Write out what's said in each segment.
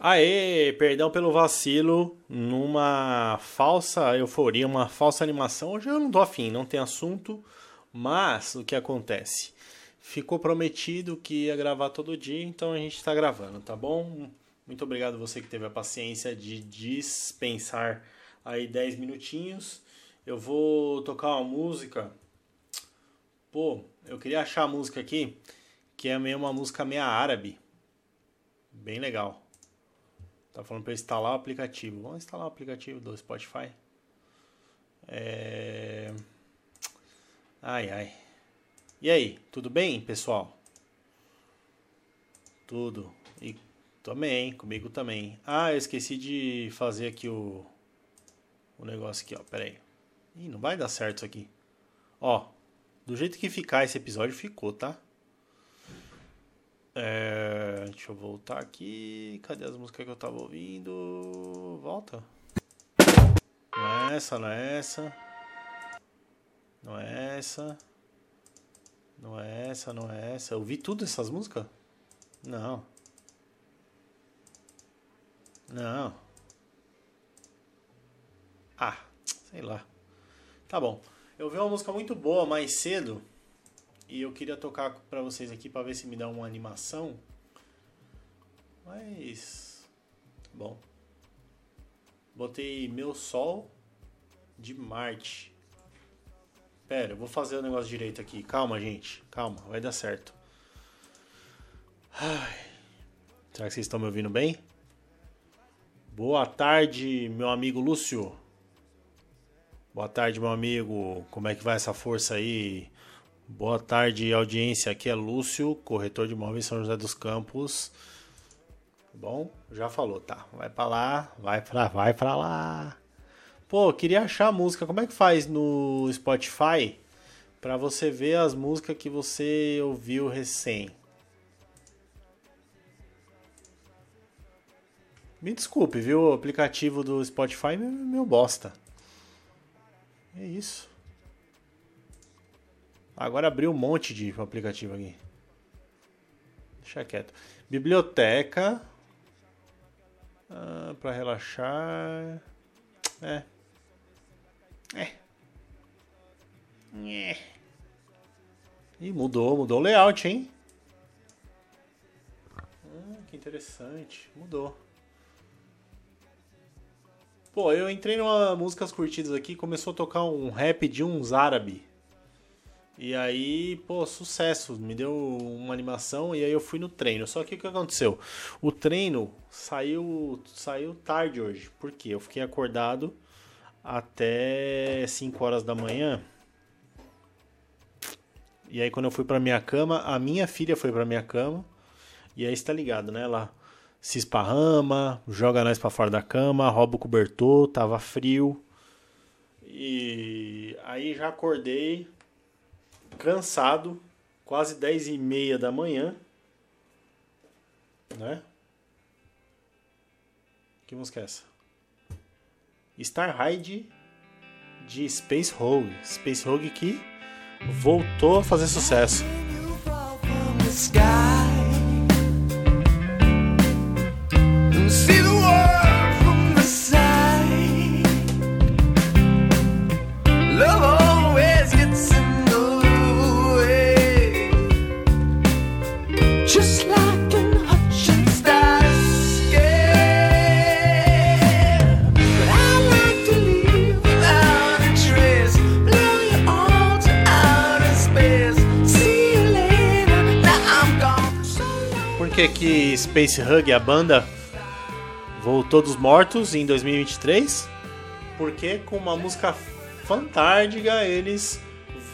Aê, perdão pelo vacilo, numa falsa euforia, uma falsa animação. Hoje eu não tô afim, não tem assunto, mas o que acontece? Ficou prometido que ia gravar todo dia, então a gente tá gravando, tá bom? Muito obrigado você que teve a paciência de dispensar aí 10 minutinhos. Eu vou tocar uma música. Pô, eu queria achar a música aqui, que é meio uma música meio árabe. Bem legal. Tá falando para instalar o aplicativo. Vamos instalar o aplicativo do Spotify. É... Ai, ai. E aí, tudo bem, pessoal? Tudo. E também, comigo também. Ah, eu esqueci de fazer aqui o o negócio aqui, ó. Pera aí. Ih, não vai dar certo isso aqui. Ó, do jeito que ficar esse episódio ficou, tá? É, deixa eu voltar aqui. Cadê as músicas que eu tava ouvindo? Volta. Não é essa, não é essa. Não é essa. Não é essa, não é essa. Eu ouvi tudo essas músicas? Não. Não. Ah, sei lá. Tá bom. Eu vi uma música muito boa mais cedo. E eu queria tocar para vocês aqui para ver se me dá uma animação. Mas bom. Botei meu sol de Marte. Pera, eu vou fazer o negócio direito aqui. Calma, gente. Calma, vai dar certo. Ai. Será que vocês estão me ouvindo bem? Boa tarde, meu amigo Lúcio. Boa tarde, meu amigo. Como é que vai essa força aí? Boa tarde, audiência. Aqui é Lúcio, corretor de imóveis São José dos Campos. Bom, já falou, tá? Vai para lá, vai para, vai para lá. Pô, queria achar a música. Como é que faz no Spotify para você ver as músicas que você ouviu recém? Me desculpe, viu? O aplicativo do Spotify é meu bosta. É isso. Agora abriu um monte de aplicativo aqui. Deixa quieto. Biblioteca. Ah, para relaxar. É. É. É. Ih, mudou, mudou o layout, hein? Ah, que interessante. Mudou. Pô, eu entrei numa músicas curtidas aqui, começou a tocar um rap de uns árabe. E aí, pô, sucesso, me deu uma animação e aí eu fui no treino. Só que o que aconteceu? O treino saiu saiu tarde hoje. Por quê? Eu fiquei acordado até 5 horas da manhã. E aí quando eu fui para minha cama, a minha filha foi para minha cama. E aí está ligado, né? Ela se esparrama, joga nós para fora da cama, rouba o cobertor, tava frio. E aí já acordei cansado, quase 10 e meia da manhã, né? Que música é essa? Star Ride de Space Rogue. Space Rogue que voltou a fazer sucesso. Que que Space Hug, a banda, voltou dos mortos em 2023? Porque com uma música fantástica eles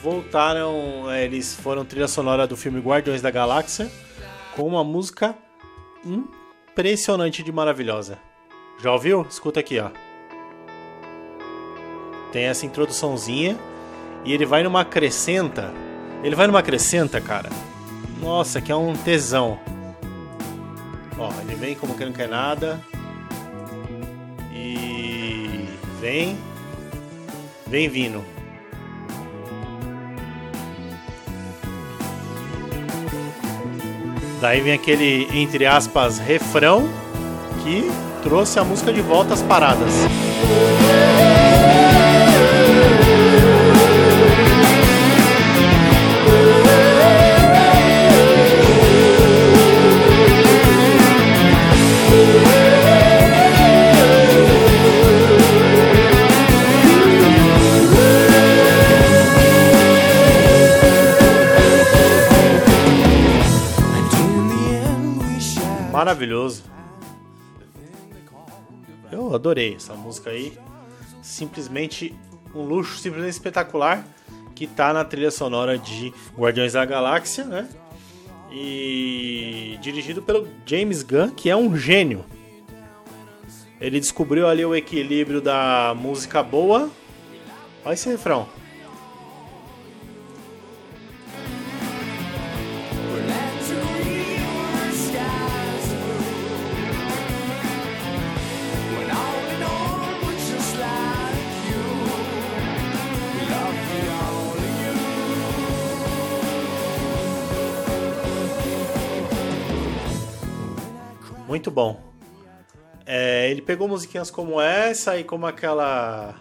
voltaram, é, eles foram trilha sonora do filme Guardiões da Galáxia com uma música impressionante de maravilhosa. Já ouviu? Escuta aqui, ó. Tem essa introduçãozinha e ele vai numa crescenta. Ele vai numa crescenta, cara. Nossa, que é um tesão. Ó, ele vem como que não quer nada. E vem. Vem vindo. Daí vem aquele, entre aspas, refrão, que trouxe a música de volta às paradas. Maravilhoso. Eu adorei essa música aí. Simplesmente um luxo, simplesmente espetacular. Que tá na trilha sonora de Guardiões da Galáxia, né? E dirigido pelo James Gunn, que é um gênio. Ele descobriu ali o equilíbrio da música boa. Olha esse refrão. Muito bom. É, ele pegou musiquinhas como essa e como aquela.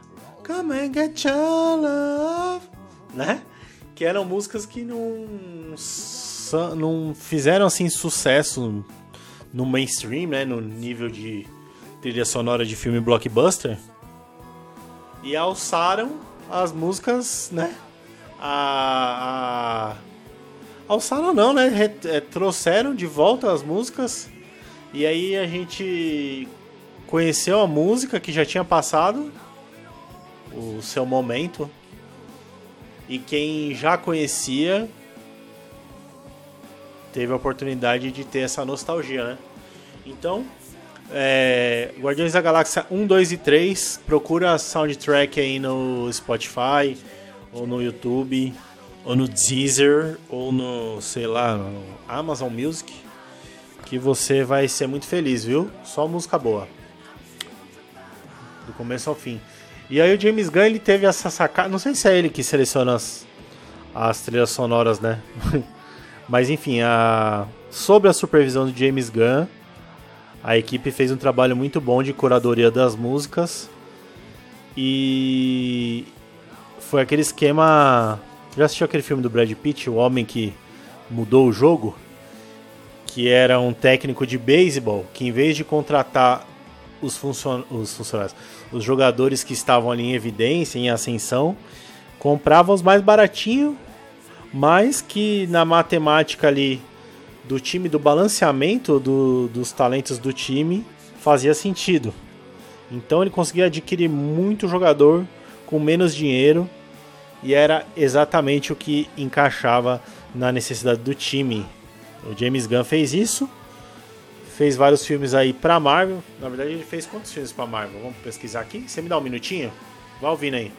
Come and get your love, né? Que eram músicas que não, não fizeram assim sucesso no mainstream, né? No nível de trilha sonora de filme blockbuster. E alçaram as músicas, né? A, a... alçaram não, né? Re, é, trouxeram de volta as músicas e aí a gente conheceu a música que já tinha passado o seu momento. E quem já conhecia teve a oportunidade de ter essa nostalgia, né? Então, é, Guardiões da Galáxia 1, 2 e 3, procura a soundtrack aí no Spotify, ou no YouTube, ou no Deezer, ou no, sei lá, no Amazon Music que você vai ser muito feliz, viu? Só música boa. Do começo ao fim. E aí o James Gunn ele teve essa sacada, não sei se é ele que seleciona as, as trilhas sonoras, né? Mas enfim, a a supervisão do James Gunn, a equipe fez um trabalho muito bom de curadoria das músicas. E foi aquele esquema. Já assistiu aquele filme do Brad Pitt, O Homem que Mudou o Jogo? Que era um técnico de beisebol que em vez de contratar os, funcion os funcionários, os jogadores que estavam ali em evidência, em ascensão, comprava os mais baratinhos, mas que na matemática ali do time, do balanceamento do, dos talentos do time, fazia sentido. Então ele conseguia adquirir muito jogador com menos dinheiro e era exatamente o que encaixava na necessidade do time. O James Gunn fez isso. Fez vários filmes aí pra Marvel. Na verdade, ele fez quantos filmes pra Marvel? Vamos pesquisar aqui. Você me dá um minutinho? Vai ouvindo aí.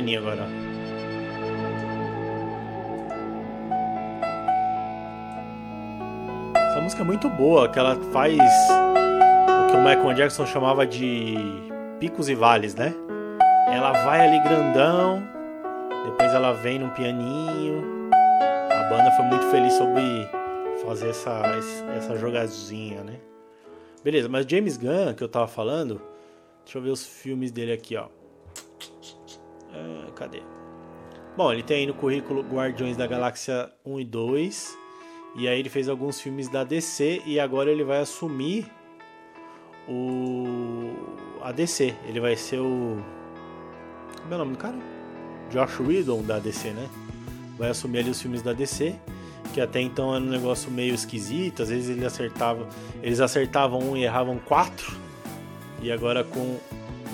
Pianinho agora. Essa música é muito boa, que ela faz o que o Michael Jackson chamava de picos e vales, né? Ela vai ali grandão, depois ela vem num pianinho. A banda foi muito feliz sobre fazer essa, essa jogadinha, né? Beleza, mas James Gunn, que eu tava falando, deixa eu ver os filmes dele aqui, ó. Ah, cadê? Bom, ele tem aí no currículo Guardiões da Galáxia 1 e 2. E aí ele fez alguns filmes da DC e agora ele vai assumir o a DC. Ele vai ser o como é o nome do cara? Josh Whedon da DC, né? Vai assumir ali os filmes da DC que até então era um negócio meio esquisito, às vezes ele acertava, eles acertavam um e erravam quatro. E agora com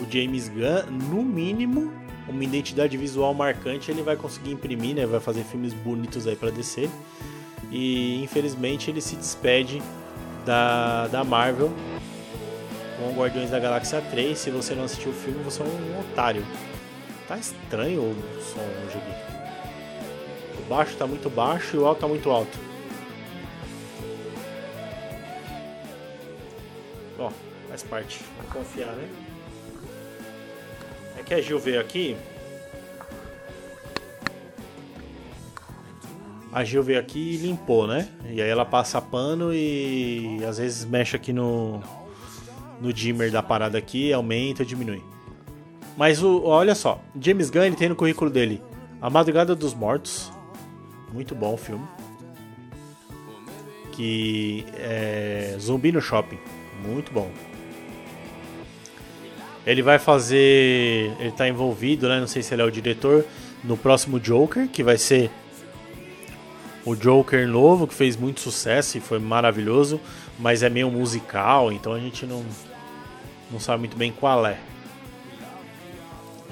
o James Gunn, no mínimo, uma identidade visual marcante, ele vai conseguir imprimir, né? Vai fazer filmes bonitos aí para DC. E infelizmente ele se despede da, da Marvel com Guardiões da Galáxia 3. Se você não assistiu o filme, você é um otário. Tá estranho o som hoje aqui. O baixo tá muito baixo e o alto tá muito alto. Ó, faz parte. Vamos confiar, né? Que a Gil veio aqui. A Gil veio aqui e limpou, né? E aí ela passa pano e às vezes mexe aqui no, no dimmer da parada aqui, aumenta ou diminui. Mas o, olha só, James Gunn ele tem no currículo dele A Madrugada dos Mortos, muito bom o filme. Que é Zumbi no Shopping, muito bom. Ele vai fazer, ele tá envolvido, né? Não sei se ele é o diretor no próximo Joker, que vai ser o Joker novo, que fez muito sucesso e foi maravilhoso, mas é meio musical, então a gente não, não sabe muito bem qual é.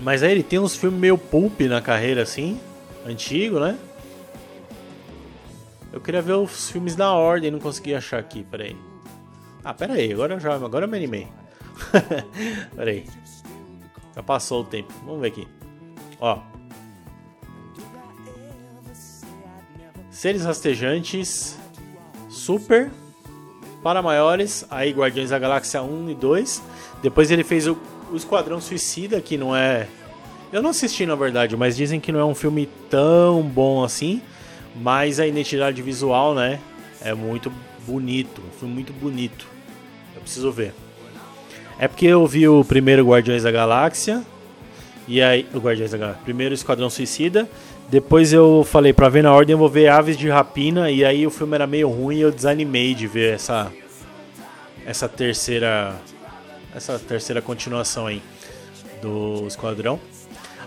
Mas aí ele tem uns filmes meio pulp na carreira, assim, antigo, né? Eu queria ver os filmes na ordem, não consegui achar aqui, peraí. Ah, peraí, agora eu já, agora eu me animei. peraí. Já passou o tempo, vamos ver aqui. Ó. Seres rastejantes, super, para maiores, aí Guardiões da Galáxia 1 e 2. Depois ele fez o o Esquadrão Suicida, que não é. Eu não assisti na verdade, mas dizem que não é um filme tão bom assim. Mas a identidade visual, né? É muito bonito. Um filme muito bonito. Eu preciso ver. É porque eu vi o primeiro Guardiões da Galáxia. E aí. O Guardiões da Galáxia. Primeiro Esquadrão Suicida. Depois eu falei, pra ver na ordem eu vou ver Aves de Rapina. E aí o filme era meio ruim e eu desanimei de ver essa. Essa terceira essa terceira continuação aí do Esquadrão.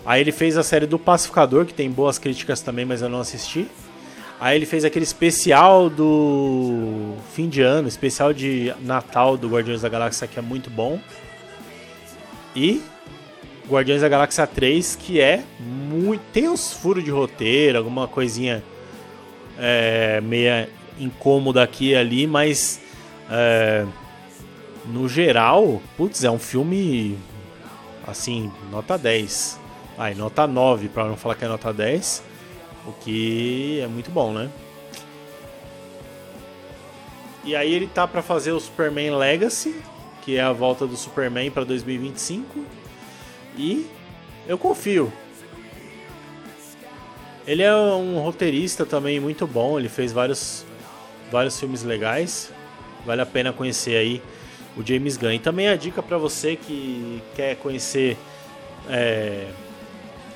Aí ele fez a série do Pacificador, que tem boas críticas também, mas eu não assisti. Aí ele fez aquele especial do fim de ano, especial de Natal do Guardiões da Galáxia, que é muito bom. E Guardiões da Galáxia 3, que é muito. Tem uns furos de roteiro, alguma coisinha é, meia incômoda aqui e ali, mas. É, no geral, putz, é um filme assim, nota 10. Ai, nota 9, para não falar que é nota 10. O que é muito bom, né? E aí ele tá para fazer o Superman Legacy, que é a volta do Superman para 2025. E eu confio. Ele é um roteirista também muito bom, ele fez vários vários filmes legais. Vale a pena conhecer aí o James Gunn. E também a dica para você que quer conhecer, é,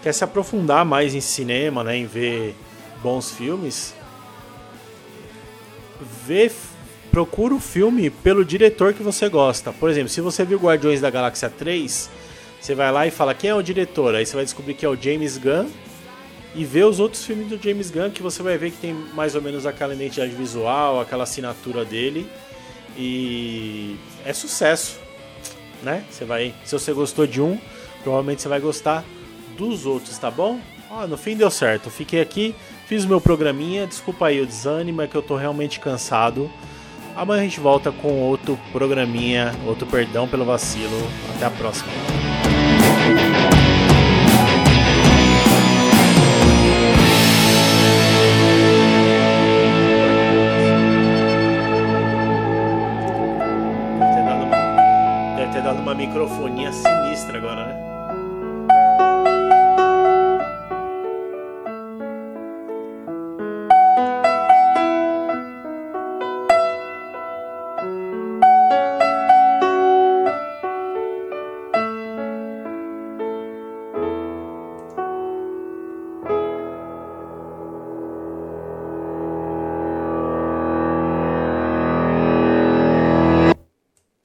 quer se aprofundar mais em cinema, né, em ver bons filmes, vê, procura o filme pelo diretor que você gosta. Por exemplo, se você viu Guardiões da Galáxia 3, você vai lá e fala quem é o diretor, aí você vai descobrir que é o James Gunn e ver os outros filmes do James Gunn que você vai ver que tem mais ou menos aquela identidade visual, aquela assinatura dele. E é sucesso, né? Você vai, se você gostou de um, provavelmente você vai gostar dos outros, tá bom? Ó, no fim deu certo. Fiquei aqui, fiz o meu programinha. Desculpa aí o desânimo, é que eu tô realmente cansado. Amanhã a gente volta com outro programinha, outro perdão pelo vacilo. Até a próxima. uma microfonia sinistra agora, né?